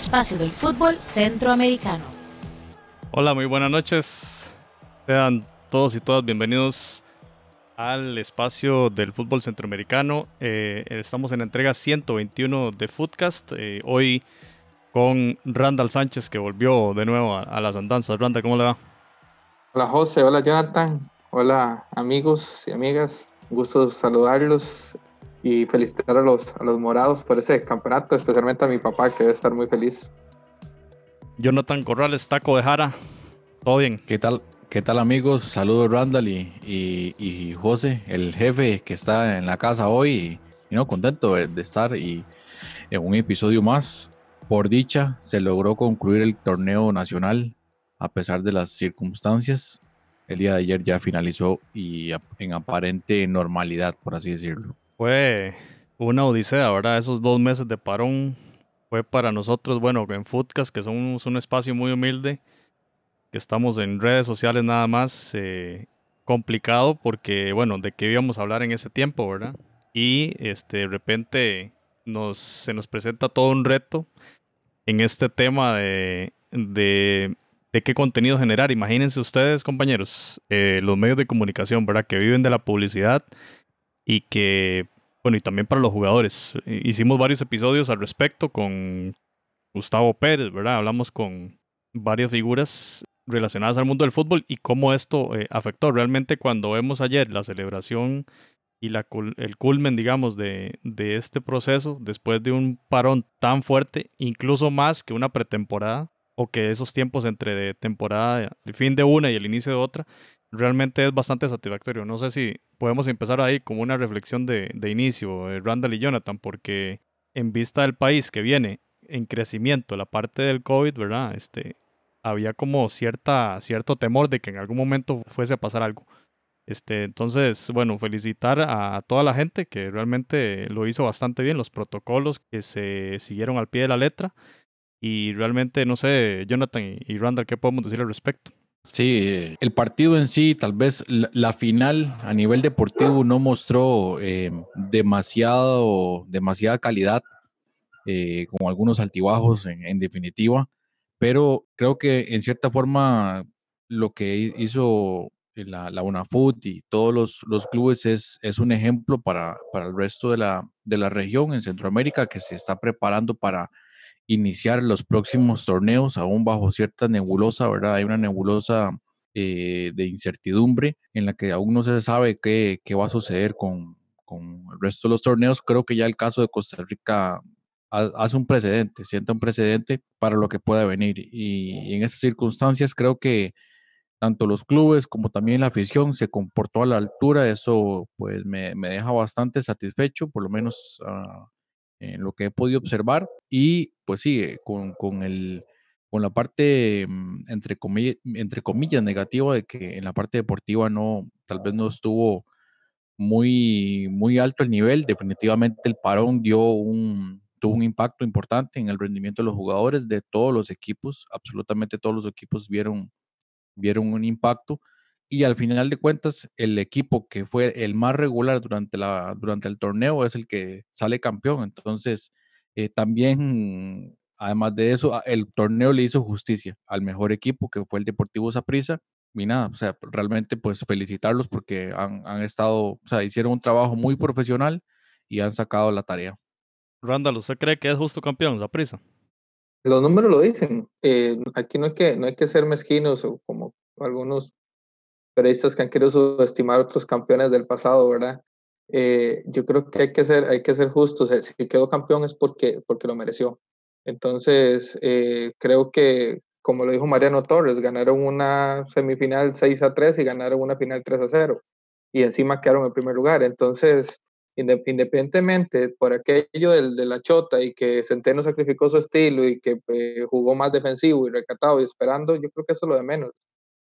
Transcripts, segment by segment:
espacio del fútbol centroamericano. Hola, muy buenas noches. Sean todos y todas bienvenidos al espacio del fútbol centroamericano. Eh, estamos en la entrega 121 de Footcast. Eh, hoy con Randall Sánchez que volvió de nuevo a, las andanzas. Randall, ¿cómo le va? Hola José, hola Jonathan, hola amigos y amigas. gusto saludarlos y felicitar a los, a los morados por ese campeonato, especialmente a mi papá que debe estar muy feliz. Jonathan Corrales, Taco de Jara, ¿todo bien? ¿Qué tal? ¿Qué tal amigos? Saludos Randall y, y, José, el jefe que está en la casa hoy y, no contento de, estar y en un episodio más. Por dicha, se logró concluir el torneo nacional a pesar de las circunstancias. El día de ayer ya finalizó y en aparente normalidad, por así decirlo. Fue una odisea, ¿verdad? Esos dos meses de parón fue para nosotros, bueno, en Foodcast, que somos un espacio muy humilde, que estamos en redes sociales nada más, eh, complicado porque, bueno, de qué íbamos a hablar en ese tiempo, ¿verdad? Y este, de repente nos, se nos presenta todo un reto en este tema de, de, qué contenido generar. Imagínense ustedes, compañeros, eh, los medios de comunicación, ¿verdad? Que viven de la publicidad y que, bueno, y también para los jugadores. Hicimos varios episodios al respecto con Gustavo Pérez, ¿verdad? Hablamos con varias figuras relacionadas al mundo del fútbol y cómo esto eh, afectó. Realmente cuando vemos ayer la celebración y la, el culmen, digamos, de, de este proceso, después de un parón tan fuerte, incluso más que una pretemporada, o que esos tiempos entre temporada, el fin de una y el inicio de otra, realmente es bastante satisfactorio. No sé si podemos empezar ahí como una reflexión de, de inicio, eh, Randall y Jonathan, porque en vista del país que viene en crecimiento, la parte del COVID, ¿verdad? Este, había como cierta, cierto temor de que en algún momento fuese a pasar algo. Este, entonces, bueno, felicitar a toda la gente que realmente lo hizo bastante bien, los protocolos que se siguieron al pie de la letra. Y realmente, no sé, Jonathan y Randall, ¿qué podemos decir al respecto? Sí, el partido en sí, tal vez la, final a nivel deportivo no mostró eh, demasiado, demasiada calidad, eh, con algunos altibajos en, definitiva, pero creo que en cierta forma lo que hizo la, la UNAFUT y todos los, los clubes es, es, un ejemplo para, para el resto de la, de la región en Centroamérica que se está preparando para iniciar los próximos torneos aún bajo cierta nebulosa, ¿verdad? Hay una nebulosa eh, de incertidumbre en la que aún no se sabe qué, qué va a suceder con, con, el resto de los torneos. Creo que ya el caso de Costa Rica hace un precedente, sienta un precedente para lo que pueda venir. Y, en estas circunstancias creo que tanto los clubes como también la afición se comportó a la altura. Eso pues me, me deja bastante satisfecho, por lo menos uh, en lo que he podido observar. Y pues sí, eh, con, con, el, con la parte, mm, entre, comillas, entre comillas, negativa de que en la parte deportiva no, tal vez no estuvo muy, muy alto el nivel. Definitivamente el parón dio un, tuvo un impacto importante en el rendimiento de los jugadores de todos los equipos. Absolutamente todos los equipos vieron, vieron un impacto y al final de cuentas el equipo que fue el más regular durante, la, durante el torneo es el que sale campeón. Entonces, eh, también, además de eso, el torneo le hizo justicia al mejor equipo que fue el Deportivo Saprissa. Y nada, o sea, realmente pues felicitarlos porque han, han, estado, o sea, hicieron un trabajo muy profesional y han sacado la tarea. Randall, ¿usted cree que es justo campeón Saprissa? Los números lo dicen. Eh, aquí no hay, que, no hay que ser mezquinos o como algunos periodistas que han querido subestimar otros campeones del pasado, ¿verdad? Eh, yo creo que hay que ser, hay que ser justos. Si quedó campeón es porque, porque lo mereció. Entonces, eh, creo que, como lo dijo Mariano Torres, ganaron una semifinal 6 a 3 y ganaron una final 3 a 0. Y encima quedaron en primer lugar. Entonces, independientemente por aquello del, de la chota y que Centeno sacrificó su estilo y que eh, jugó más defensivo y recatado y esperando, yo creo que eso es lo de menos.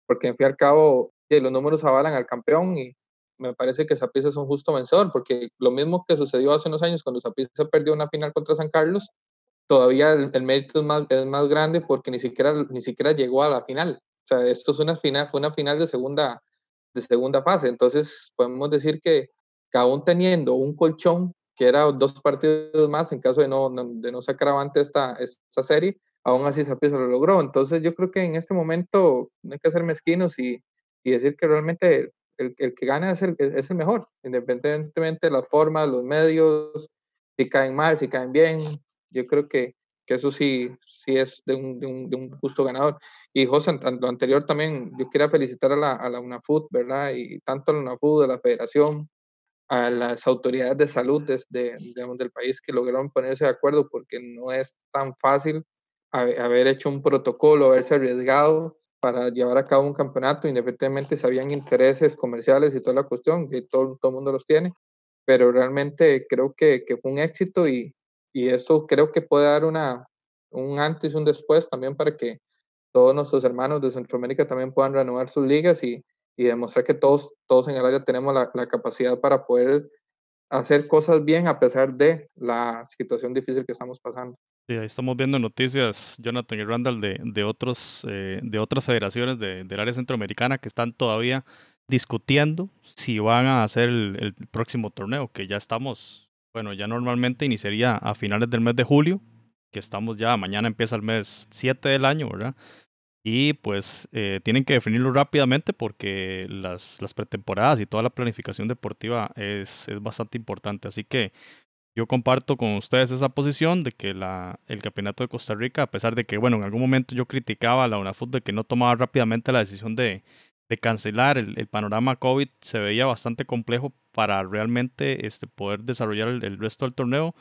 Porque en fin y al cabo, y los números avalan al campeón y me parece que Saprissa es un justo vencedor, porque lo mismo que sucedió hace unos años cuando Saprissa perdió una final contra San Carlos, todavía el, mérito es más, es más grande porque ni siquiera, ni siquiera llegó a la final. O sea, esto es una final, fue una final de segunda, de segunda fase. Entonces, podemos decir que, que aún teniendo un colchón que era dos partidos más en caso de no, de no sacar avante esta, esta serie, aún así Saprissa lo logró. Entonces yo creo que en este momento no hay que ser mezquinos y, y decir que realmente el, el, que gana es el, es el mejor, independientemente de las formas, los medios, si caen mal, si caen bien. Yo creo que, que eso sí, sí es de un, de un, de justo ganador. Y José, lo anterior también, yo quería felicitar a la, a la UNAFUT, ¿verdad? Y tanto a la UNAFUT, a la Federación, a las autoridades de salud desde, digamos, del país que lograron ponerse de acuerdo porque no es tan fácil haber hecho un protocolo, haberse arriesgado para llevar a cabo un campeonato, independientemente si habían intereses comerciales y toda la cuestión, que todo, el mundo los tiene, pero realmente creo que, fue un éxito y, eso creo que puede dar una, un antes y un después también para que todos nuestros hermanos de Centroamérica también puedan renovar sus ligas y, demostrar que todos, todos en el área tenemos la, capacidad para poder hacer cosas bien a pesar de la situación difícil que estamos pasando. Sí, ahí estamos viendo noticias, Jonathan y Randall, de, de, otros, eh, de otras federaciones de, del área centroamericana que están todavía discutiendo si van a hacer el, el, próximo torneo, que ya estamos, bueno, ya normalmente iniciaría a finales del mes de julio, que estamos ya, mañana empieza el mes 7 del año, ¿verdad? Y pues eh, tienen que definirlo rápidamente porque las, las pretemporadas y toda la planificación deportiva es, es bastante importante. Así que yo comparto con ustedes esa posición de que el campeonato de Costa Rica, a pesar de que, bueno, en algún momento yo criticaba a la UNAFUT de que no tomaba rápidamente la decisión de, cancelar el, panorama COVID, se veía bastante complejo para realmente este, poder desarrollar el, resto del torneo.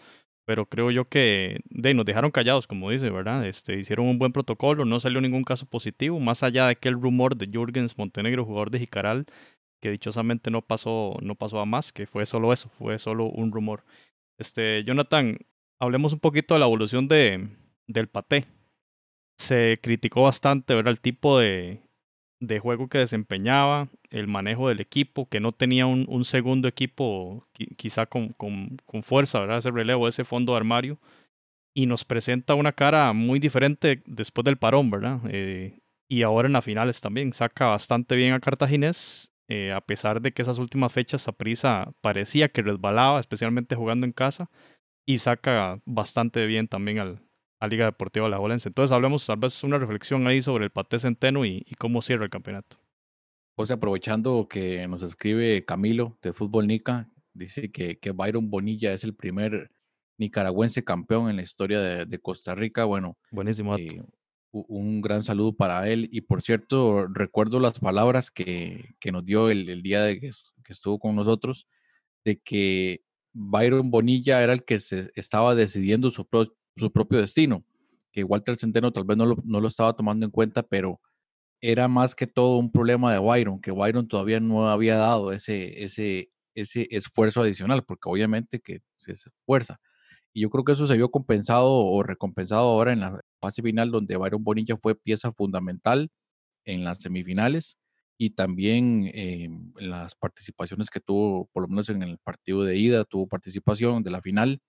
Pero creo yo que nos dejaron callados, como dice, ¿verdad? Este, hicieron un buen protocolo, no salió ningún caso positivo, más allá de aquel rumor de Jürgens Montenegro, jugador de Jicaral, que dichosamente no pasó, no pasó a más, que fue solo eso, fue solo un rumor. Este, Jonathan, hablemos un poquito de la evolución de, del paté. Se criticó bastante, ¿verdad? El tipo de, de juego que desempeñaba, el manejo del equipo, que no tenía un, un segundo equipo quizá con, con, con, fuerza, ¿verdad? Ese relevo, ese fondo de armario. Y nos presenta una cara muy diferente después del parón, ¿verdad? Eh, y ahora en las finales también. Saca bastante bien a Cartaginés eh, a pesar de que esas últimas fechas a prisa parecía que resbalaba, especialmente jugando en casa, y saca bastante bien también al, a Liga Deportiva La Jolense. Entonces hablemos tal vez una reflexión ahí sobre el Paté Centeno y, y cómo cierra el campeonato. José, aprovechando que nos escribe Camilo de Fútbol Nica, dice que, que Byron Bonilla es el primer nicaragüense campeón en la historia de, de Costa Rica. Bueno, buenísimo. Eh, un gran saludo para él. Y por cierto, recuerdo las palabras que, que nos dio el, día de que, estuvo con nosotros, de que Byron Bonilla era el que se estaba decidiendo su, su propio destino, que Walter Centeno tal vez no lo, no lo, estaba tomando en cuenta, pero era más que todo un problema de Byron, que Byron todavía no había dado ese, ese, ese esfuerzo adicional, porque obviamente que se esfuerza. Y yo creo que eso se vio compensado o recompensado ahora en la fase final, donde Byron Bonilla fue pieza fundamental en las semifinales y también eh, las participaciones que tuvo, por lo menos en el partido de ida, tuvo participación de la final.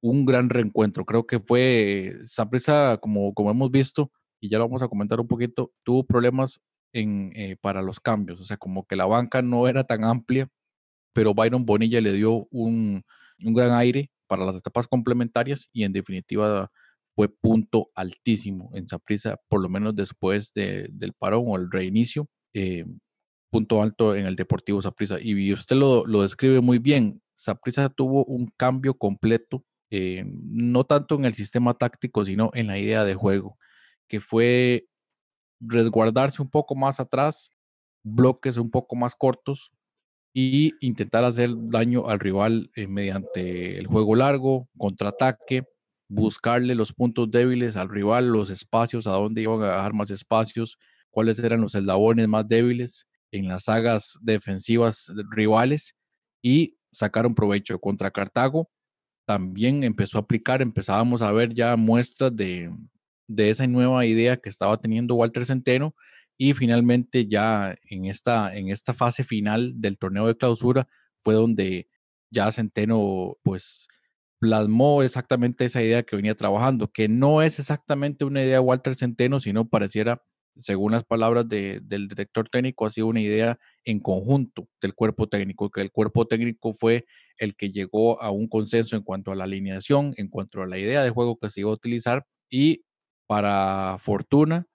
Un gran reencuentro. Creo que fue Saprissa, como, como hemos visto, y ya lo vamos a comentar un poquito, tuvo problemas en, eh, para los cambios. O sea, como que la banca no era tan amplia, pero Byron Bonilla le dio un, un gran aire para las etapas complementarias y en definitiva fue punto altísimo en Saprissa, por lo menos después de, del parón o el reinicio, eh, punto alto en el Deportivo Saprissa. Y usted lo, lo, describe muy bien, Saprissa tuvo un cambio completo, eh, no tanto en el sistema táctico, sino en la idea de juego, que fue resguardarse un poco más atrás, bloques un poco más cortos, y intentar hacer daño al rival eh, mediante el juego largo, contraataque, buscarle los puntos débiles al rival, los espacios, a dónde iban a dejar más espacios, cuáles eran los eslabones más débiles en las sagas defensivas rivales y sacaron provecho contra Cartago. También empezó a aplicar, empezábamos a ver ya muestras de, de esa nueva idea que estaba teniendo Walter Centeno y finalmente ya en esta, en esta fase final del torneo de clausura fue donde ya Centeno pues plasmó exactamente esa idea que venía trabajando, que no es exactamente una idea de Walter Centeno, sino pareciera, según las palabras de, del director técnico, ha una idea en conjunto del cuerpo técnico, que el cuerpo técnico fue el que llegó a un consenso en cuanto a la alineación, en cuanto a la idea de juego que se iba a utilizar y para fortuna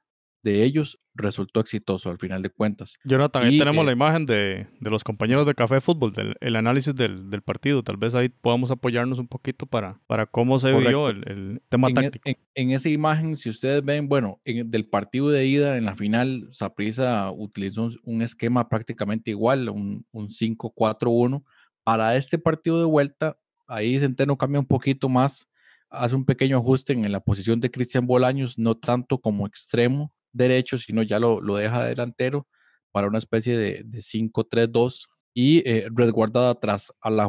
de ellos resultó exitoso al final de cuentas. Jonathan, ahí tenemos eh, la imagen de, de los compañeros de Café Fútbol, del el análisis del, del partido. Tal vez ahí podamos apoyarnos un poquito para, para cómo se vio Correcto. el, el tema en, e- táctico. en- en esa imagen, si ustedes ven, bueno, en- del partido de ida en la final, Saprissa utilizó un, un esquema prácticamente igual, un, un 5-4-1. Para este partido de vuelta, ahí Centeno cambia un poquito más, hace un pequeño ajuste en la posición de Cristian Bolaños, no tanto como extremo derecho, sino ya lo, lo deja delantero para una especie de, de 5-3-2 y eh, resguardada atrás a la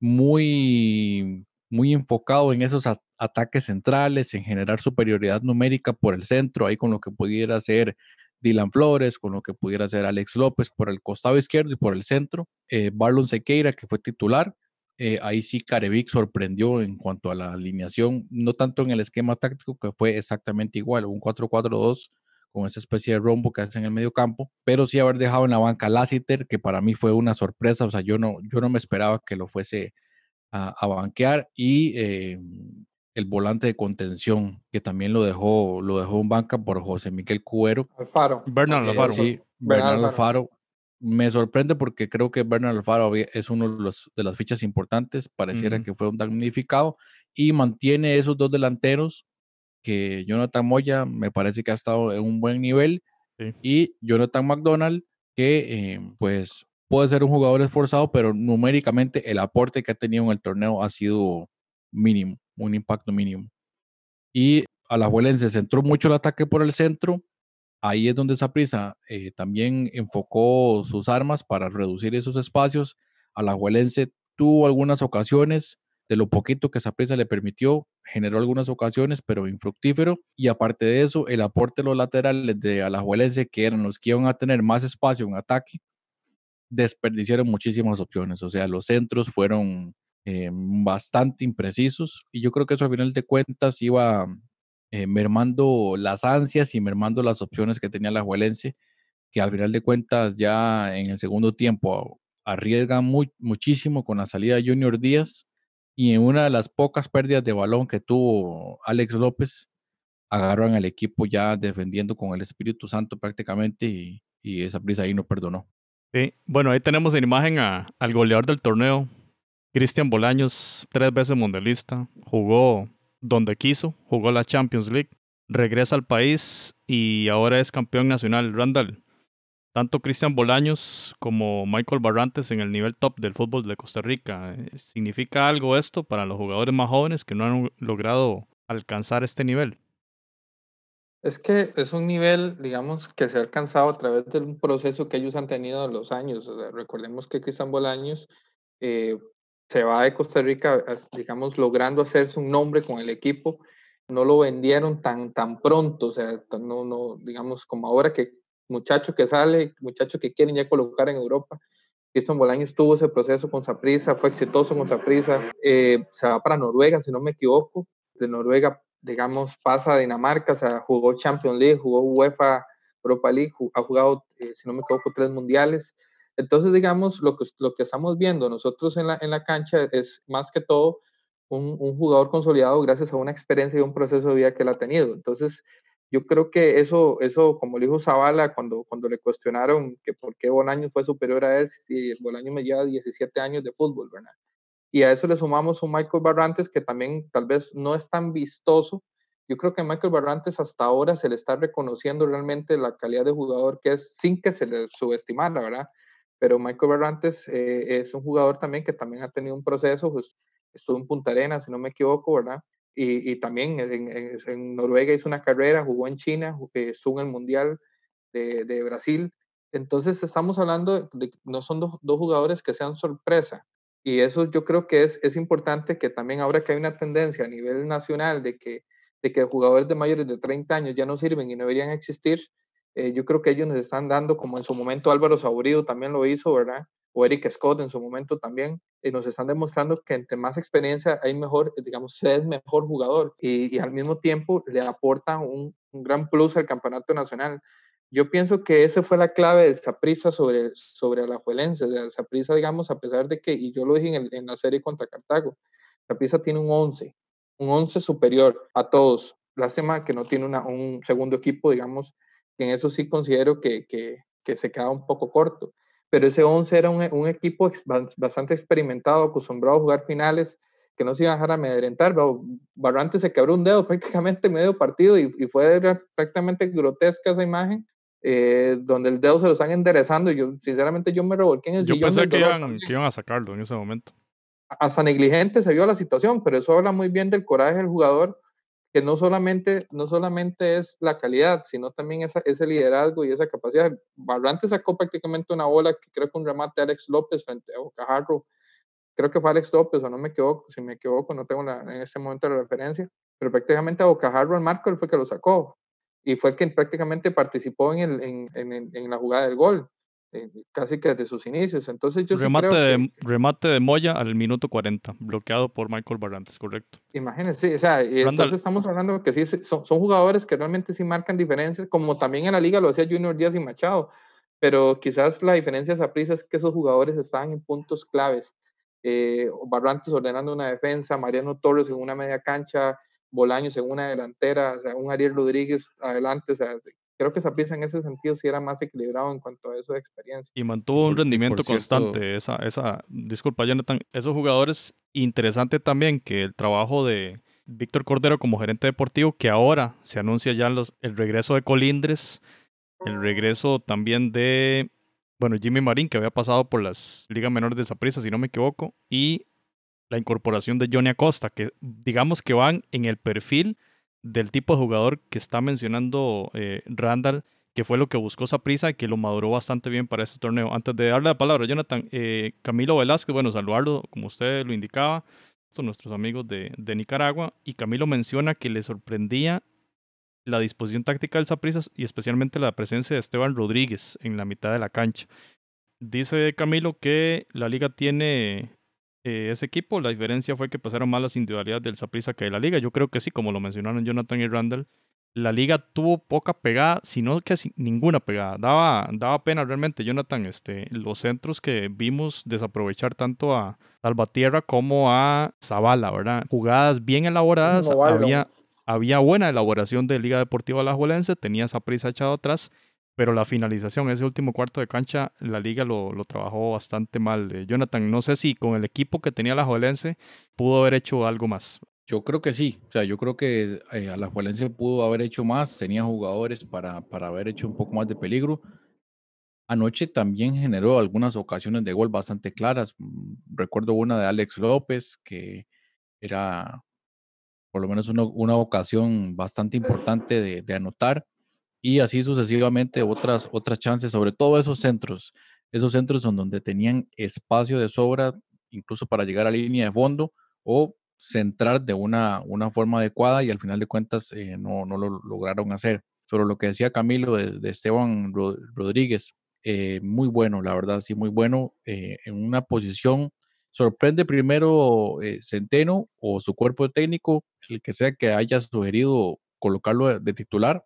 muy, muy enfocado en esos ataques centrales, en generar superioridad numérica por el centro, ahí con lo que pudiera ser Dylan Flores, con lo que pudiera ser Alex López por el costado izquierdo y por el centro, eh, Barlon Sequeira, que fue titular. Eh, ahí sí Carevic sorprendió en cuanto a la alineación, no tanto en el esquema táctico, que fue exactamente igual, un 4-4-2 con esa especie de rombo que hace en el medio campo, pero sí haber dejado en la banca Lassiter, que para mí fue una sorpresa, o sea, yo no, yo no me esperaba que lo fuese a, a banquear, y eh, el volante de contención, que también lo dejó, lo dejó en banca por José Miguel Cubero. Alfaro. Bernard Eh, Alfaro. Sí, Bernardo Bernardo Alfaro. Me sorprende porque creo que Bernardo Alfaro es uno de, los, de las fichas importantes, pareciera Ujú. que fue un damnificado, y mantiene esos dos delanteros que Jonathan Moya me parece que ha estado en un buen nivel Sí. y Jonathan McDonald que eh, pues puede ser un jugador esforzado pero numéricamente el aporte que ha tenido en el torneo ha sido mínimo, un impacto mínimo. Y a la se centró mucho el ataque por el centro, ahí es donde Saprissa eh, también enfocó sus armas para reducir esos espacios. A la tuvo algunas ocasiones, de lo poquito que Saprissa le permitió, generó algunas ocasiones, pero infructífero. Y aparte de eso, el aporte de los laterales de Alajuelense, que eran los que iban a tener más espacio en ataque, desperdiciaron muchísimas opciones. O sea, los centros fueron eh, bastante imprecisos. Y yo creo que eso al final de cuentas iba eh, mermando las ansias y mermando las opciones que tenía la Juelense, que al final de cuentas ya en el segundo tiempo arriesga muy, muchísimo con la salida de Junior Díaz y en una de las pocas pérdidas de balón que tuvo Alex López, agarran al equipo ya defendiendo con el Espíritu Santo prácticamente y, esa prisa ahí no perdonó. Sí, bueno, ahí tenemos en imagen al goleador del torneo, Cristian Bolaños, tres veces mundialista, jugó donde quiso, jugó la Champions League, regresa al país y ahora es campeón nacional. Randall, tanto Cristian Bolaños como Michael Barrantes en el nivel top del fútbol de Costa Rica. ¿Significa algo esto para los jugadores más jóvenes que no han logrado alcanzar este nivel? Es que es un nivel, digamos, que se ha alcanzado a través de un proceso que ellos han tenido en los años. Recordemos que Cristian Bolaños eh, se va de Costa Rica, as- digamos, logrando hacerse un nombre con el equipo. No lo vendieron tan, tan pronto, o sea, no, no, digamos, como ahora que muchacho que sale, muchacho que quieren ya colocar en Europa. Cristian Bolaños tuvo ese proceso con Saprissa, fue exitoso con Saprissa, eh, se va para Noruega, si no me equivoco. De Noruega digamos, pasa a Dinamarca, o sea, jugó Champions League, jugó UEFA Europa League, ha jugado, eh, si no me equivoco, tres mundiales. Entonces, digamos, lo que, lo que estamos viendo nosotros en la, en la cancha es más que todo un, un jugador consolidado gracias a una experiencia y un proceso de vida que él ha tenido. Entonces, yo creo que eso, eso como le dijo Zavala cuando, cuando le cuestionaron que por qué Bolaños fue superior a él, si Bolaños me lleva 17 años de fútbol, ¿verdad? Y a eso le sumamos un Michael Barrantes que también tal vez no es tan vistoso. Yo creo que Michael Barrantes hasta ahora se le está reconociendo realmente la calidad de jugador que es sin que se le subestimara, ¿verdad? Pero Michael Barrantes eh, es un jugador también que también ha tenido un proceso, pues, estuvo en Punta Arenas, si no me equivoco, ¿verdad? Y, también en, Noruega hizo una carrera, jugó en China, estuvo en el Mundial de, Brasil. Entonces estamos hablando de no son dos, dos jugadores que sean sorpresa, y eso yo creo que es, es importante que también ahora que hay una tendencia a nivel nacional de que, de que jugadores de mayores de 30 años ya no sirven y no deberían existir, eh, yo creo que ellos nos están dando, como en su momento Álvaro Saurido también lo hizo, ¿verdad? O Eric Scott en su momento también, eh, nos están demostrando que entre más experiencia hay mejor, digamos, se es mejor jugador y, y, al mismo tiempo le aporta un, gran plus al campeonato nacional. yo pienso que esa fue la clave de Saprisa sobre, sobre Alajuelense. O Saprisa, digamos, a pesar de que, y yo lo dije en, en la serie contra Cartago, Saprisa tiene un 11, un 11 superior a todos. Lástima que no tiene un segundo equipo, digamos, en eso sí considero que, que, que se queda un poco corto. Pero ese 11 era un, un, equipo bastante experimentado, acostumbrado a jugar finales, que no se iba a dejar amedrentar. Barrantes se quebró un dedo prácticamente medio partido y, y fue prácticamente grotesca esa imagen eh, donde el dedo se lo están enderezando. Y yo, sinceramente, yo me revolqué en el yo Pensé que iban, que iban, a sacarlo en ese momento. Hasta negligente se vio la situación, pero eso habla muy bien del coraje del jugador, que no solamente, no solamente es la calidad, sino también esa, ese liderazgo y esa capacidad. Barrante sacó prácticamente una bola que creo que un remate de Alex López frente a Bocajarro. Creo que fue Alex López, o no me equivoco, si me equivoco, no tengo la, en este momento la referencia, pero prácticamente a Bocajarro el marco él fue que lo sacó y fue el que prácticamente participó en, el, en, en, en la jugada del gol, eh, casi que desde sus inicios. Entonces yo remate, sí creo de, que, remate de Moya al minuto 40, bloqueado por Michael Barrantes, correcto. Imagínense, o sea, y entonces estamos hablando que sí, son, son jugadores que realmente sí marcan diferencias, como también en la liga lo hacía Junior Díaz y Machado, pero quizás la diferencia de esa prisa es que esos jugadores estaban en puntos claves. Eh, Barrantes ordenando una defensa, Mariano Torres en una media cancha, Bolaños en una delantera, o sea, un Ariel Rodríguez adelante, o sea, creo que pieza en ese sentido sí era más equilibrado en cuanto a eso de experiencia. Y mantuvo un rendimiento constante, esa, esa, disculpa Jonathan, esos jugadores, interesante también que el trabajo de Víctor Cordero como gerente deportivo, que ahora se anuncia ya los, el regreso de Colindres, el regreso también de, bueno, Jimmy Marín, que había pasado por las ligas menores de Zaprisa, si no me equivoco, y la incorporación de Johnny Acosta, que digamos que van en el perfil del tipo de jugador que está mencionando eh, Randall, que fue lo que buscó prisa y que lo maduró bastante bien para este torneo. Antes de darle la palabra a Jonathan, eh, Camilo Velázquez, bueno, saludarlo, como usted lo indicaba, son nuestros amigos de, Nicaragua, y Camilo menciona que le sorprendía la disposición táctica del Saprissa y especialmente la presencia de Esteban Rodríguez en la mitad de la cancha. Dice Camilo que la liga tiene eh, ese equipo. La diferencia fue que pasaron más las individualidades del Saprissa que de la liga. Yo creo que sí, como lo mencionaron Jonathan y Randall. La liga tuvo poca pegada, sino que ninguna pegada. Daba, daba pena realmente, Jonathan, este, los centros que vimos desaprovechar tanto a Salvatierra como a Zavala, ¿verdad? Jugadas bien elaboradas, había, había buena elaboración de Liga Deportiva Alajuelense, tenía esa prisa echado atrás pero la finalización, ese último cuarto de cancha, la liga lo, trabajó bastante mal. Eh, Jonathan, no sé si con el equipo que tenía la Joelense pudo haber hecho algo más. Yo creo que sí, o sea, yo creo que eh, a la Juelense pudo haber hecho más, tenía jugadores para, para haber hecho un poco más de peligro. Anoche también generó algunas ocasiones de gol bastante claras. Recuerdo una de Alex López, que era por lo menos una, una ocasión bastante importante de anotar y así sucesivamente otras, otras chances, sobre todo esos centros, esos centros son donde tenían espacio de sobra, incluso para llegar a línea de fondo o centrar de una, una forma adecuada y al final de cuentas eh, no, no, lo lograron hacer. Sobre lo que decía Camilo de, Esteban Rodríguez, eh, muy bueno, la verdad, sí, muy bueno, eh, en una posición, sorprende primero Centeno o su cuerpo técnico, el que sea que haya sugerido colocarlo de titular,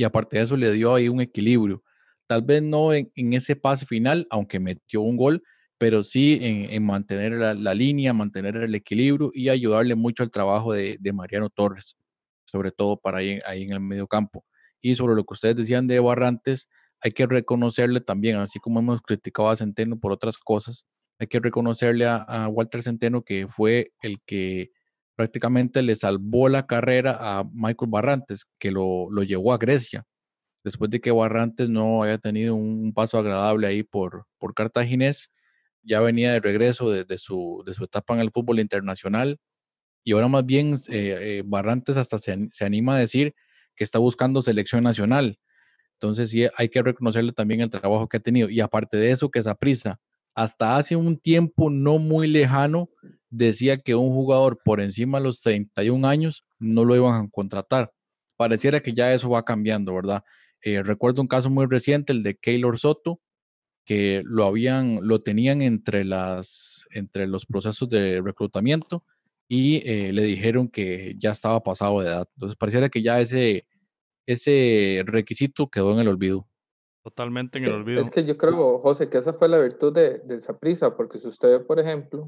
y aparte de eso le dio ahí un equilibrio. Tal vez no en, ese pase final, aunque metió un gol, pero sí en, mantener la, línea, mantener el equilibrio y ayudarle mucho al trabajo de, Mariano Torres, sobre todo para ahí, ahí en el medio campo. Y sobre lo que ustedes decían de Barrantes, hay que reconocerle también, así como hemos criticado a Centeno por otras cosas, hay que reconocerle a, a Walter Centeno que fue el que prácticamente le salvó la carrera a Michael Barrantes, que lo, lo llevó a Grecia, después de que Barrantes no haya tenido un paso agradable ahí por, por Cartaginés, ya venía de regreso de, su, de su etapa en el fútbol internacional, y ahora más bien eh, eh, Barrantes hasta se, se, anima a decir que está buscando selección nacional. Entonces sí hay que reconocerle también el trabajo que ha tenido. Y aparte de eso, que esa prisa, hasta hace un tiempo no muy lejano, decía que un jugador por encima de los 31 años no lo iban a contratar. Pareciera que ya eso va cambiando, ¿verdad? Eh, recuerdo un caso muy reciente, el de Keylor Soto, que lo habían, lo tenían entre las, entre los procesos de reclutamiento y eh, le dijeron que ya estaba pasado de edad. Entonces pareciera que ya ese, ese requisito quedó en el olvido. Totalmente en el olvido. es que yo creo, José, que esa fue la virtud de, de Saprissa, porque si usted ve, por ejemplo,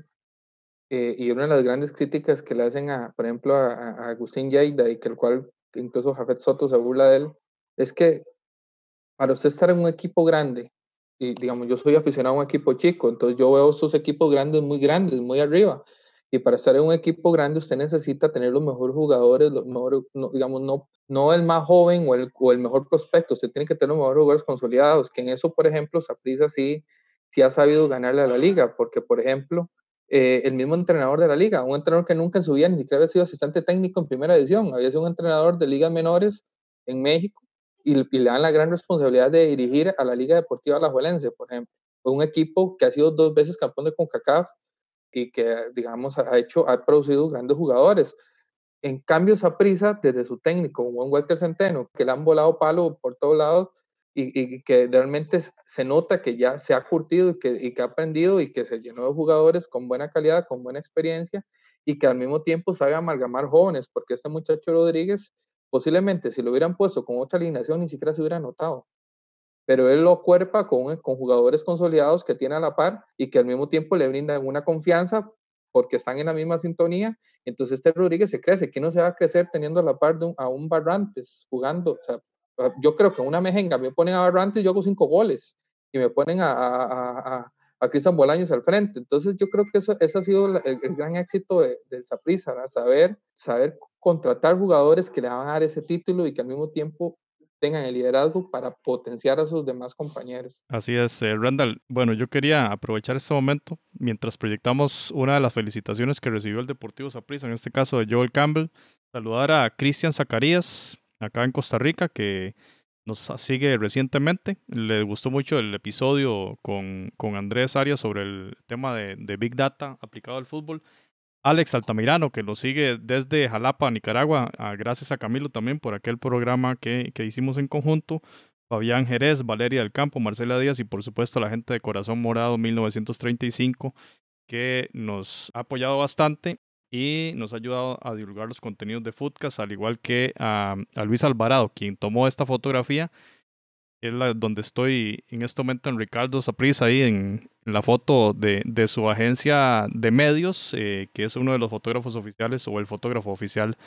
eh, y una de las grandes críticas que le hacen a, por ejemplo, a, a Agustín Lleida, y que el cual incluso Jafet Soto se burla de él, es que para usted estar en un equipo grande, y digamos, yo soy aficionado a un equipo chico, entonces yo veo sus equipos grandes muy grandes, muy arriba, y para estar en un equipo grande usted necesita tener los mejores jugadores, los mejores, no, digamos, no, no el más joven o el, o el mejor prospecto, usted tiene que tener los mejores jugadores consolidados, que en eso, por ejemplo, Saprissa sí, sí ha sabido ganarle a la liga, porque, por ejemplo, eh, el mismo entrenador de la liga, un entrenador que nunca en su vida ni siquiera había sido asistente técnico en primera edición, había sido un entrenador de ligas menores en México y, y le dan la gran responsabilidad de dirigir a la Liga Deportiva Alajuelense, por ejemplo. Un equipo que ha sido dos veces campeón de CONCACAF y que, digamos, ha hecho, ha producido grandes jugadores. En cambio, Saprissa, desde su técnico, buen Walter Centeno, que le han volado palo por todos lados y, y, que realmente se nota que ya se ha curtido y que, y que ha aprendido y que se llenó de jugadores con buena calidad, con buena experiencia y que al mismo tiempo sabe amalgamar jóvenes, porque este muchacho Rodríguez, posiblemente si lo hubieran puesto con otra alineación, ni siquiera se hubiera notado. Pero él lo cuerpa con, con jugadores consolidados que tiene a la par y que al mismo tiempo le brindan una confianza porque están en la misma sintonía. Entonces este Rodríguez se crece. ¿Quién no se va a crecer teniendo a la par de un, a un Barrantes jugando? Sea, yo creo que una mejenga me ponen a Barrantes, yo hago cinco goles y me ponen a, a, a, a Cristian Bolaños al frente. Entonces yo creo que eso, eso ha sido el, gran éxito de, Saprissa, saber, saber contratar jugadores que le van a dar ese título y que al mismo tiempo tengan el liderazgo para potenciar a sus demás compañeros. Así es, eh, Randall. Bueno, yo quería aprovechar este momento mientras proyectamos una de las felicitaciones que recibió el Deportivo Saprissa, en este caso de Joel Campbell, saludar a Cristian Zacarías, acá en Costa Rica, que nos sigue recientemente. Le gustó mucho el episodio con, con Andrés Arias sobre el tema de, de Big Data aplicado al fútbol. Alex Altamirano, que nos sigue desde Jalapa, Nicaragua, a, gracias a Camilo también por aquel programa que, que, hicimos en conjunto. Fabián Jerez, Valeria del Campo, Marcela Díaz y por supuesto la gente de Corazón Morado 1935 que nos ha apoyado bastante y nos ha ayudado a divulgar los contenidos de Foodcast, al igual que a, a Luis Alvarado, quien tomó esta fotografía es la, donde estoy en este momento en Ricardo Saprissa, ahí en, la foto de, de, su agencia de medios, eh, que es uno de los fotógrafos oficiales o el fotógrafo oficial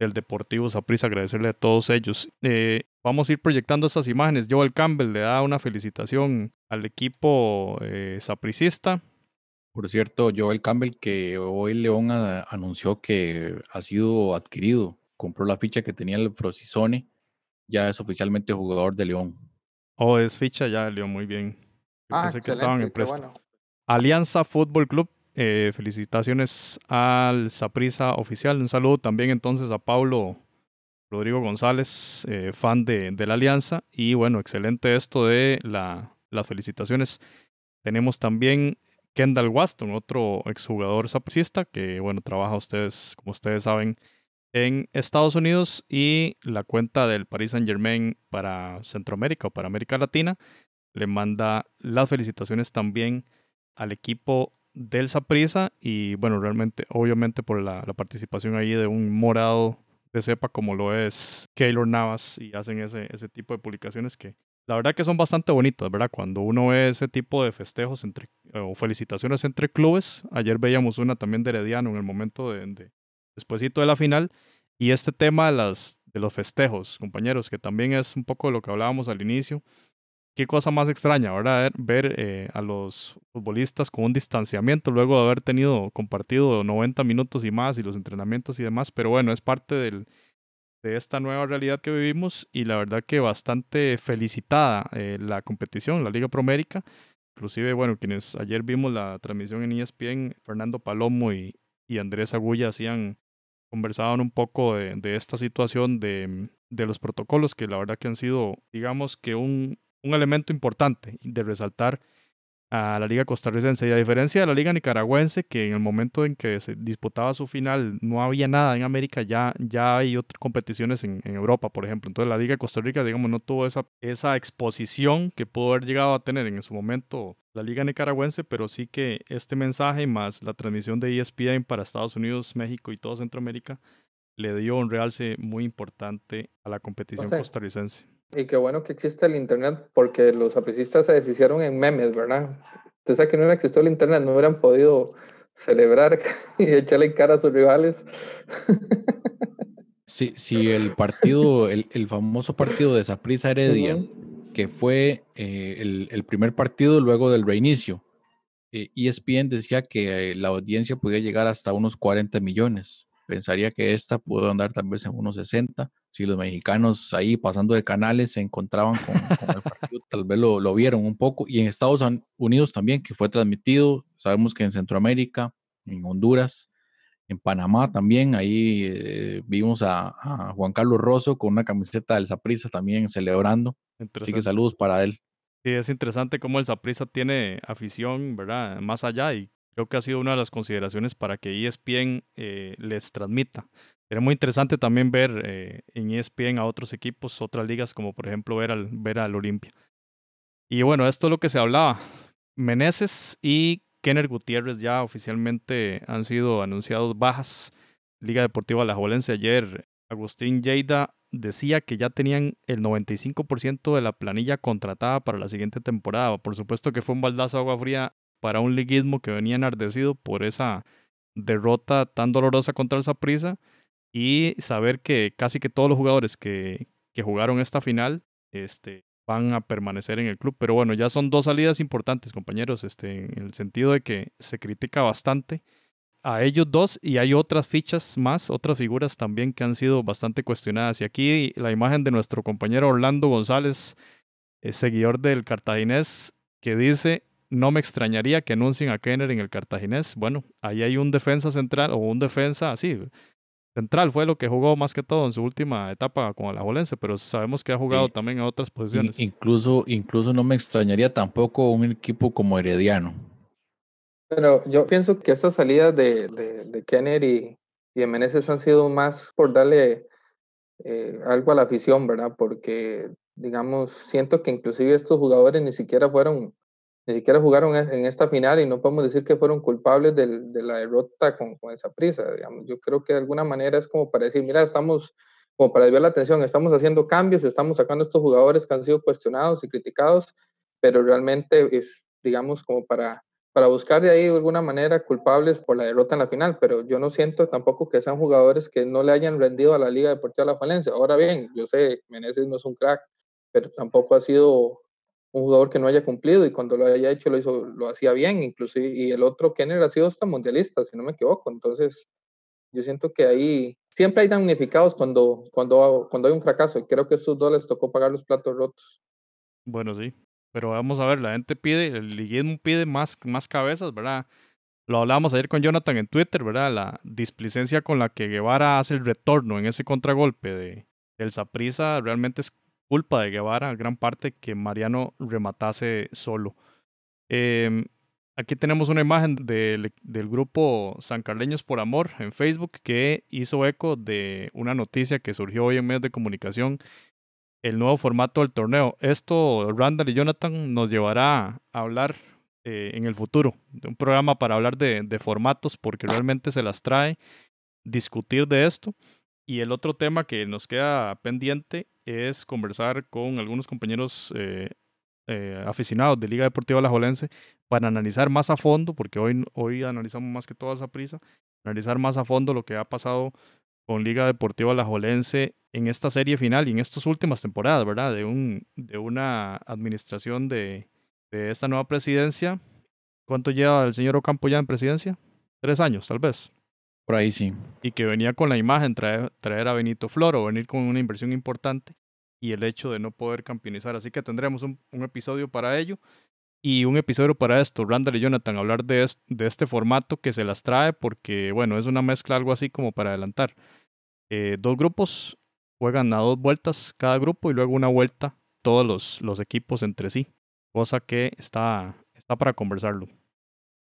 del Deportivo Saprissa. Agradecerle a todos ellos. Eh, vamos a ir proyectando estas imágenes. Joel Campbell le da una felicitación al equipo eh, sapricista. Por cierto, Joel Campbell, que hoy León a, anunció que ha sido adquirido, compró la ficha que tenía el Frosizone ya es oficialmente jugador de León. Oh, es ficha ya de León, muy bien. Yo ah, pensé que estaban en préstamo. Bueno. Alianza Fútbol Club, eh, felicitaciones al Saprisa oficial. Un saludo también entonces a Paulo Rodrigo González, eh, fan de, de, la Alianza. Y bueno, excelente esto de la, las felicitaciones. Tenemos también Kendall Waston, otro exjugador sapricista que bueno, trabaja ustedes, como ustedes saben, en Estados Unidos y la cuenta del Paris Saint Germain para Centroamérica o para América Latina le manda las felicitaciones también al equipo del Saprissa y bueno, realmente, obviamente por la, la, participación ahí de un morado de cepa como lo es Keylor Navas y hacen ese, ese tipo de publicaciones que la verdad que son bastante bonitas, ¿verdad? Cuando uno ve ese tipo de festejos entre, o felicitaciones entre clubes, ayer veíamos una también de Herediano en el momento de, de despuésito de la final. Y este tema de, las, de los festejos, compañeros, que también es un poco lo que hablábamos al inicio. Qué cosa más extraña, ¿verdad? Ver eh, a los futbolistas con un distanciamiento luego de haber tenido compartido 90 minutos y más y los entrenamientos y demás. Pero bueno, es parte del, de esta nueva realidad que vivimos y la verdad que bastante felicitada eh, la competición, la Liga Promérica. Inclusive, bueno, quienes ayer vimos la transmisión en ESPN, Fernando Palomo y, y Andrés Agulla hacían, conversaban un poco de, de esta situación de, de, los protocolos que la verdad que han sido, digamos que un, un elemento importante de resaltar a la liga costarricense. Y a diferencia de la liga nicaragüense, que en el momento en que se disputaba su final no había nada en América, ya, ya hay otras competiciones en, en, Europa, por ejemplo. Entonces la liga de Costa Rica, digamos, no tuvo esa, esa exposición que pudo haber llegado a tener en su momento la liga nicaragüense, pero sí que este mensaje más la transmisión de ESPN para Estados Unidos, México y todo Centroamérica le dio un realce muy importante a la competición costarricense. Y qué bueno que existe el Internet porque los apricistas se deshicieron en memes, ¿verdad? Sabe que no hubiera existido el Internet, no hubieran podido celebrar y echarle cara a sus rivales. Sí, sí, el partido, el, el famoso partido de Saprissa Heredia, que fue eh, el, el, primer partido luego del reinicio. Eh, ESPN decía que la audiencia podía llegar hasta unos 40 millones. Pensaría que esta pudo andar tal vez en unos 60. Si los mexicanos ahí pasando de canales se encontraban con, el partido, tal vez lo, lo, vieron un poco. Y en Estados Unidos también, que fue transmitido. Sabemos que en Centroamérica, en Honduras, en Panamá también, ahí eh, vimos a, Juan Carlos Rosso con una camiseta del Saprissa también celebrando. Así que saludos para él. Sí, es interesante cómo el Saprissa tiene afición, ¿verdad? Más allá y creo que ha sido una de las consideraciones para que ESPN eh, les transmita. Era muy interesante también ver eh, en ESPN a otros equipos, otras ligas, como por ejemplo ver al, ver al Olimpia. Y bueno, esto es lo que se hablaba. Meneses y Kenner Gutiérrez ya oficialmente han sido anunciados bajas. Liga Deportiva Alajuelense ayer, Agustín Lleida decía que ya tenían el 95% de la planilla contratada para la siguiente temporada. Por supuesto que fue un baldazo de agua fría para un liguismo que venía enardecido por esa derrota tan dolorosa contra el Saprissa y saber que casi que todos los jugadores que, que jugaron esta final este, van a permanecer en el club. Pero bueno, ya son dos salidas importantes, compañeros, este, en el sentido de que se critica bastante a ellos dos y hay otras fichas más, otras figuras también que han sido bastante cuestionadas. Y aquí la imagen de nuestro compañero Orlando González, eh, seguidor del cartaginés, que dice, no me extrañaría que anuncien a Kenner en el cartaginés. Bueno, ahí hay un defensa central o un defensa así, central fue lo que jugó más que todo en su última etapa con el Ajolense, pero sabemos que ha jugado también en otras posiciones. Incluso, incluso no me extrañaría tampoco un equipo como Herediano. Pero yo pienso que estas salidas de, de, de Kenner y, y Meneses han sido más por darle eh, algo a la afición, ¿verdad? Porque, digamos, siento que inclusive estos jugadores ni siquiera fueron ni siquiera jugaron en esta final y no podemos decir que fueron culpables de, de la derrota con, con, esa prisa. Yo creo que de alguna manera es como para decir, mira, estamos, como para desviar la atención, estamos haciendo cambios, estamos sacando estos jugadores que han sido cuestionados y criticados, pero realmente es, digamos, como para, para buscar de ahí de alguna manera culpables por la derrota en la final, pero yo no siento tampoco que sean jugadores que no le hayan rendido a la Liga Deportiva de la Valencia. Ahora bien, yo sé, Meneses no es un crack, pero tampoco ha sido un jugador que no haya cumplido y cuando lo haya hecho lo hizo lo hacía bien inclusive y el otro Kenner ha sido hasta mundialista si no me equivoco. Entonces yo siento que ahí siempre hay damnificados cuando cuando cuando hay un fracaso y creo que estos dos les tocó pagar los platos rotos. Bueno sí pero vamos a ver la gente pide el liguismo pide más más cabezas verdad lo hablábamos ayer con Jonathan en Twitter verdad la displicencia con la que Guevara hace el retorno en ese contragolpe de del Saprisa realmente es culpa de Guevara, gran parte, que Mariano rematase solo. Eh, aquí tenemos una imagen del, del grupo San Carleños por Amor en Facebook que hizo eco de una noticia que surgió hoy en medios de comunicación, el nuevo formato del torneo. Esto, Randall y Jonathan, nos llevará a hablar eh, en el futuro de un programa para hablar de formatos porque realmente se las trae discutir de esto. Y el otro tema que nos queda pendiente es conversar con algunos compañeros eh, eh, aficionados de Liga Deportiva Alajuelense para analizar más a fondo, porque hoy, hoy analizamos más que toda esa prisa, analizar más a fondo lo que ha pasado con Liga Deportiva Alajuelense en esta serie final y en estas últimas temporadas, ¿verdad? De, un, de una administración de, de esta nueva presidencia. ¿Cuánto lleva el señor Ocampo ya en presidencia? Tres años, tal vez. Por ahí sí. Y que venía con la imagen traer, traer a Benito Floro, venir con una inversión importante y el hecho de no poder campeonizar. Así que tendremos un, un episodio para ello y un episodio para esto. Randall y Jonathan hablar de, de este formato que se las trae porque, bueno, es una mezcla algo así como para adelantar. Eh, dos grupos juegan a dos vueltas cada grupo y luego una vuelta todos los, los equipos entre sí. Cosa que está, está para conversarlo.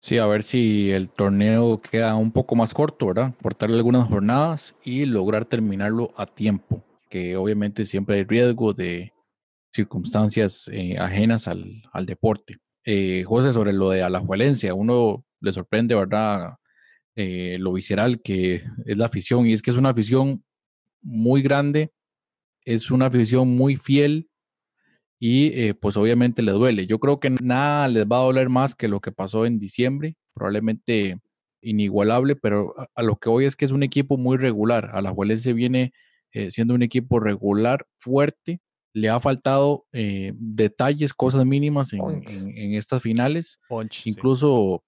Sí, a ver si el torneo queda un poco más corto, ¿verdad? Cortarle algunas jornadas y lograr terminarlo a tiempo, que obviamente siempre hay riesgo de circunstancias eh, ajenas al, al deporte. Eh, José, sobre lo de Alajuelense, a uno le sorprende, ¿verdad? eh, lo visceral que es la afición. Y es que es una afición muy grande, es una afición muy fiel y eh, pues obviamente le duele. Yo creo que nada les va a doler más que lo que pasó en diciembre, probablemente inigualable, pero a, lo que hoy es que es un equipo muy regular. A la se viene eh, siendo un equipo regular, fuerte. Le ha faltado eh, detalles, cosas mínimas en, estas finales. Incluso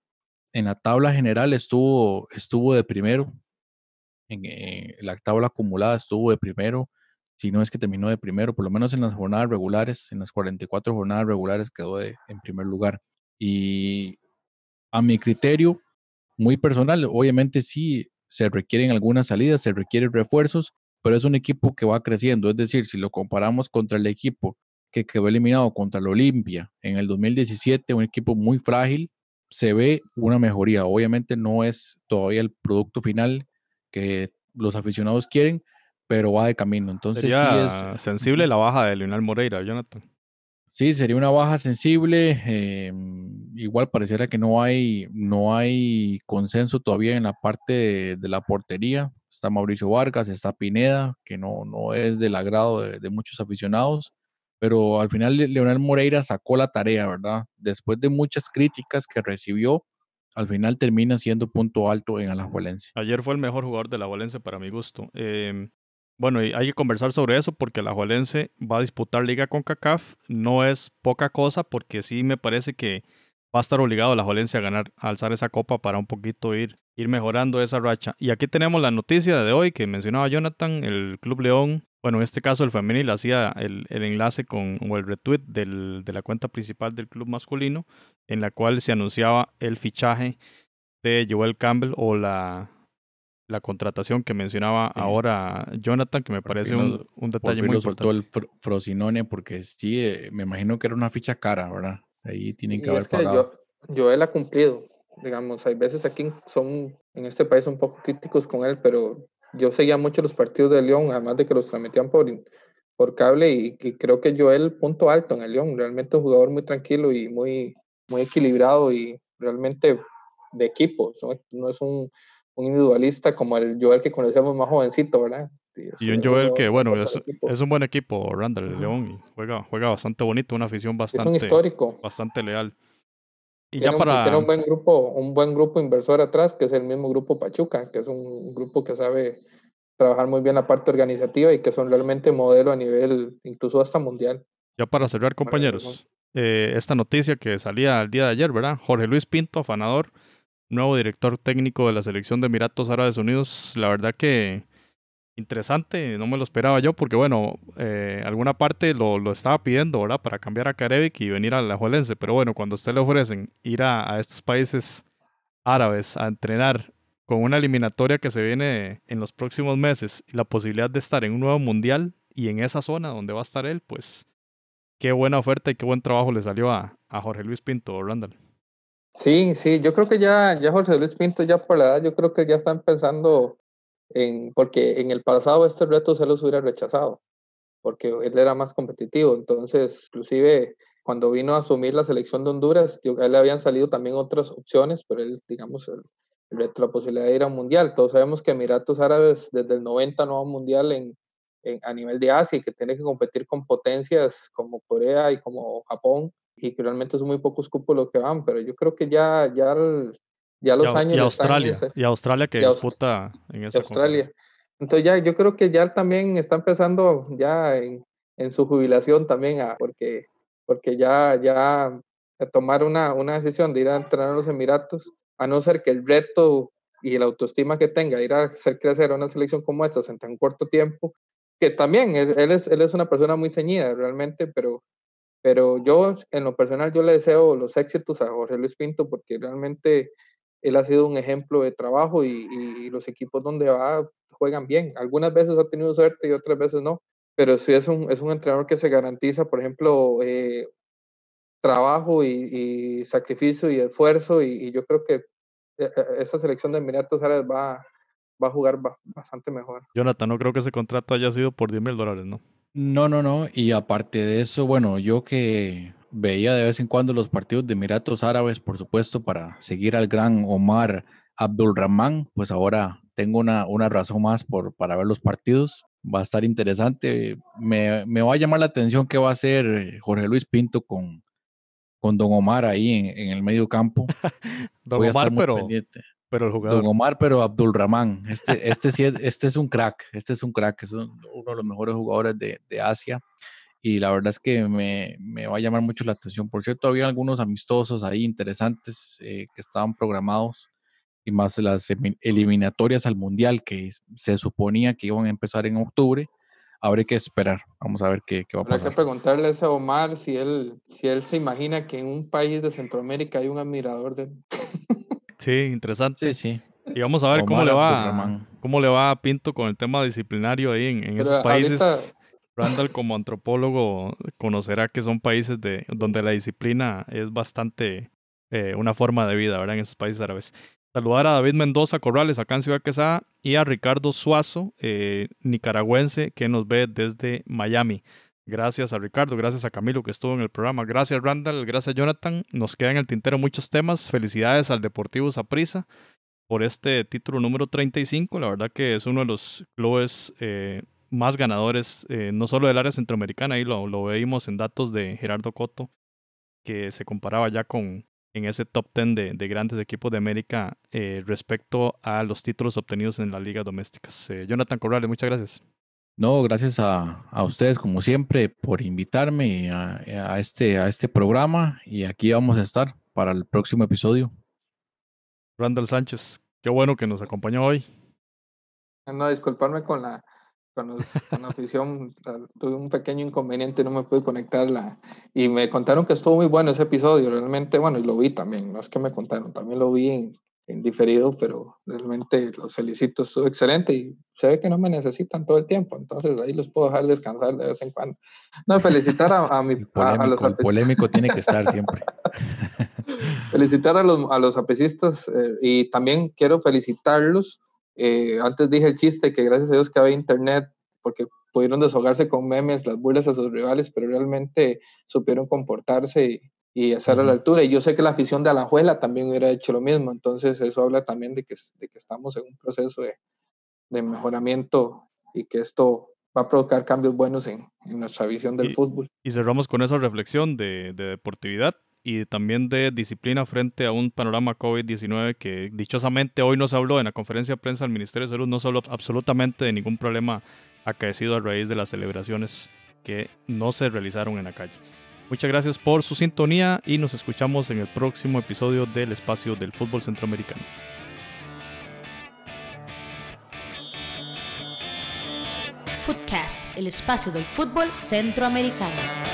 en la tabla general estuvo, estuvo de primero. En, la tabla acumulada estuvo de primero. Si no es que terminó de primero, por lo menos en las jornadas regulares, en las 44 jornadas regulares quedó en primer lugar. Y a mi criterio, muy personal, obviamente sí se requieren algunas salidas, se requieren refuerzos, pero es un equipo que va creciendo. Es decir, si lo comparamos contra el equipo que quedó eliminado contra el Olimpia en el 2017, un equipo muy frágil, se ve una mejoría. Obviamente no es todavía el producto final que los aficionados quieren, pero va de camino. Entonces sí es sensible la baja de Leonel Moreira, Jonathan. Sí, sería una baja sensible. Em, igual pareciera que no hay, no hay consenso todavía en la parte de, la portería. Está Mauricio Vargas, está Pineda, que no, no es del agrado de, muchos aficionados. Pero al final Leonel Moreira sacó la tarea, ¿verdad? Después de muchas críticas que recibió, al final termina siendo punto alto en Alajuelense. Ayer fue el mejor jugador de Alajuelense para mi gusto. Em, bueno, y hay que conversar sobre eso porque la Juelense va a disputar liga con CACAF. No es poca cosa porque sí me parece que va a estar obligado la Juelense a ganar, a alzar esa copa para un poquito ir, ir mejorando esa racha. Y aquí tenemos la noticia de hoy que mencionaba Jonathan, el Club León. Bueno, en este caso el femenil hacía el, enlace con o el retweet del, de la cuenta principal del club masculino, en la cual se anunciaba el fichaje de Joel Campbell o la la contratación que mencionaba ahora Jonathan, que me parece un, detalle muy importante. el Frosinone, porque sí, eh, me imagino que era una ficha cara, ¿verdad? Ahí tienen que haber pagado. Yo, él ha cumplido, digamos, hay veces aquí son, en este país, un poco críticos con él, pero yo seguía mucho los partidos de León, además de que los transmitían por, por cable, y, creo que Joel punto alto en el León, realmente un jugador muy tranquilo y muy, muy equilibrado y realmente de equipo, no es un un individualista como el Joel que conocemos más jovencito, ¿verdad? Y, un Joel que, bueno, es, un buen equipo, Randall León, y juega, juega bastante bonito, una afición bastante, es un histórico. bastante leal. Y ya para... tiene un buen grupo, un buen grupo inversor atrás, que es el mismo grupo Pachuca, que es un grupo que sabe trabajar muy bien la parte organizativa y que son realmente modelo a nivel, incluso hasta mundial. Ya para cerrar, compañeros, eh, esta noticia que salía el día de ayer, ¿verdad? Jorge Luis Pinto, afanador, nuevo director técnico de la selección de Emiratos Árabes Unidos. La verdad que interesante, no me lo esperaba yo porque bueno, eh, alguna parte lo, lo, estaba pidiendo, ¿verdad? Para cambiar a Carevic y venir a la Juelense, pero bueno, cuando a usted le ofrecen ir a, estos países árabes a entrenar con una eliminatoria que se viene en los próximos meses y la posibilidad de estar en un nuevo mundial y en esa zona donde va a estar él, pues qué buena oferta y qué buen trabajo le salió a, a Jorge Luis Pinto, Randall. Sí, sí, yo creo que ya, ya Jorge Luis Pinto, ya por la edad, yo creo que ya están pensando en, porque en el pasado este reto se los hubiera rechazado, porque él era más competitivo, entonces, inclusive cuando vino a asumir la selección de Honduras, a él le habían salido también otras opciones, pero él, digamos, el, reto, la posibilidad de ir a un mundial. Todos sabemos que Emiratos Árabes desde el 90 no va a un mundial en, en, a nivel de Asia y que tiene que competir con potencias como Corea y como Japón y que realmente son muy pocos cupos los que van, pero yo creo que ya, ya, ya los años... Y Australia, y Australia que disputa en esa Australia. Entonces ya yo creo que ya también está empezando ya en, en su jubilación también, a, porque, porque ya, ya tomar una, una decisión de ir a entrenar a los Emiratos, a no ser que el reto y la autoestima que tenga, ir a hacer crecer a una selección como esta en tan corto tiempo, que también él, él, es, él es una persona muy ceñida realmente, pero pero yo, en lo personal, yo le deseo los éxitos a José Luis Pinto porque realmente él ha sido un ejemplo de trabajo y, los equipos donde va juegan bien. Algunas veces ha tenido suerte y otras veces no, pero sí es un, es un entrenador que se garantiza, por ejemplo, eh, trabajo y, sacrificio y esfuerzo y, yo creo que eh, eh, esa selección de Emiratos Árabes va, va a jugar bastante mejor. Jonathan, no creo que ese contrato haya sido por 10 mil dólares, ¿no? No, no, no. Y aparte de eso, bueno, yo que veía de vez en cuando los partidos de Emiratos Árabes, por supuesto, para seguir al gran Omar Abdulrahman, pues ahora tengo una, una razón más por, para ver los partidos. Va a estar interesante. Me, me va a llamar la atención qué va a hacer Jorge Luis Pinto con, con Don Omar ahí en, el medio campo. Don Omar, pero, pero el jugador. Don Omar, pero Abdulrahman. Este, este, sí es, este es un crack. Este es un crack. Es uno de los mejores jugadores de, de Asia y la verdad es que me, me, va a llamar mucho la atención. Por cierto, había algunos amistosos ahí interesantes eh, que estaban programados y más las eliminatorias al Mundial que se suponía que iban a empezar en octubre. Habrá que esperar. Vamos a ver qué, qué va a pasar. Habrá que preguntarle a Omar si él, si él se imagina que en un país de Centroamérica hay un admirador de... Sí, interesante. Sí, sí. Y vamos a ver cómo le va cómo le va a Pinto con el tema disciplinario ahí en, en esos países. Randall como antropólogo conocerá que son países de, donde la disciplina es bastante eh, una forma de vida, ¿verdad? En esos países árabes. Saludar a David Mendoza Corrales, acá en Ciudad Quesada, y a Ricardo Suazo, eh, nicaragüense, que nos ve desde Miami. Gracias a Ricardo, gracias a Camilo que estuvo en el programa. Gracias Randall, gracias Jonathan. Nos quedan en el tintero muchos temas. Felicidades al Deportivo Saprissa por este título número 35. La verdad que es uno de los clubes eh, más ganadores, eh, no solo del área centroamericana, ahí lo, lo veíamos en datos de Gerardo Coto, que se comparaba ya con en ese top 10 de, de grandes equipos de América eh, respecto a los títulos obtenidos en las ligas domésticas. Eh, Jonathan Corrales, muchas gracias. No, gracias a, a, ustedes como siempre por invitarme a, a, este, a este programa y aquí vamos a estar para el próximo episodio. Randall Sánchez, qué bueno que nos acompañó hoy. No, disculparme con la, con, la afición tuve un pequeño inconveniente, no me pude conectarla. Y me contaron que estuvo muy bueno ese episodio, realmente, bueno, y lo vi también, no es que me contaron, también lo vi en, en diferido, pero realmente los felicito, estuvo excelente y se ve que no me necesitan todo el tiempo, entonces ahí los puedo dejar descansar de vez en cuando. No, felicitar a, mi... El polémico, el polémico tiene que estar siempre. felicitar a los, a los apecistas eh, y también quiero felicitarlos eh, antes dije el chiste que gracias a Dios que había internet porque pudieron deshogarse con memes, las burlas a sus rivales, pero realmente supieron comportarse y, hacer a la altura. Y yo sé que la afición de Alajuela también hubiera hecho lo mismo, entonces eso habla también de que, de que estamos en un proceso de, de mejoramiento y que esto va a provocar cambios buenos en, en nuestra visión del fútbol. Y cerramos con esa reflexión de, de deportividad y también de disciplina frente a un panorama COVID-19 que dichosamente hoy nos habló en la conferencia de prensa del Ministerio de Salud, no solo absolutamente de ningún problema acaecido a raíz de las celebraciones que no se realizaron en la calle. Muchas gracias por su sintonía y nos escuchamos en el próximo episodio del Espacio del Fútbol Centroamericano. Footcast, el espacio del fútbol centroamericano.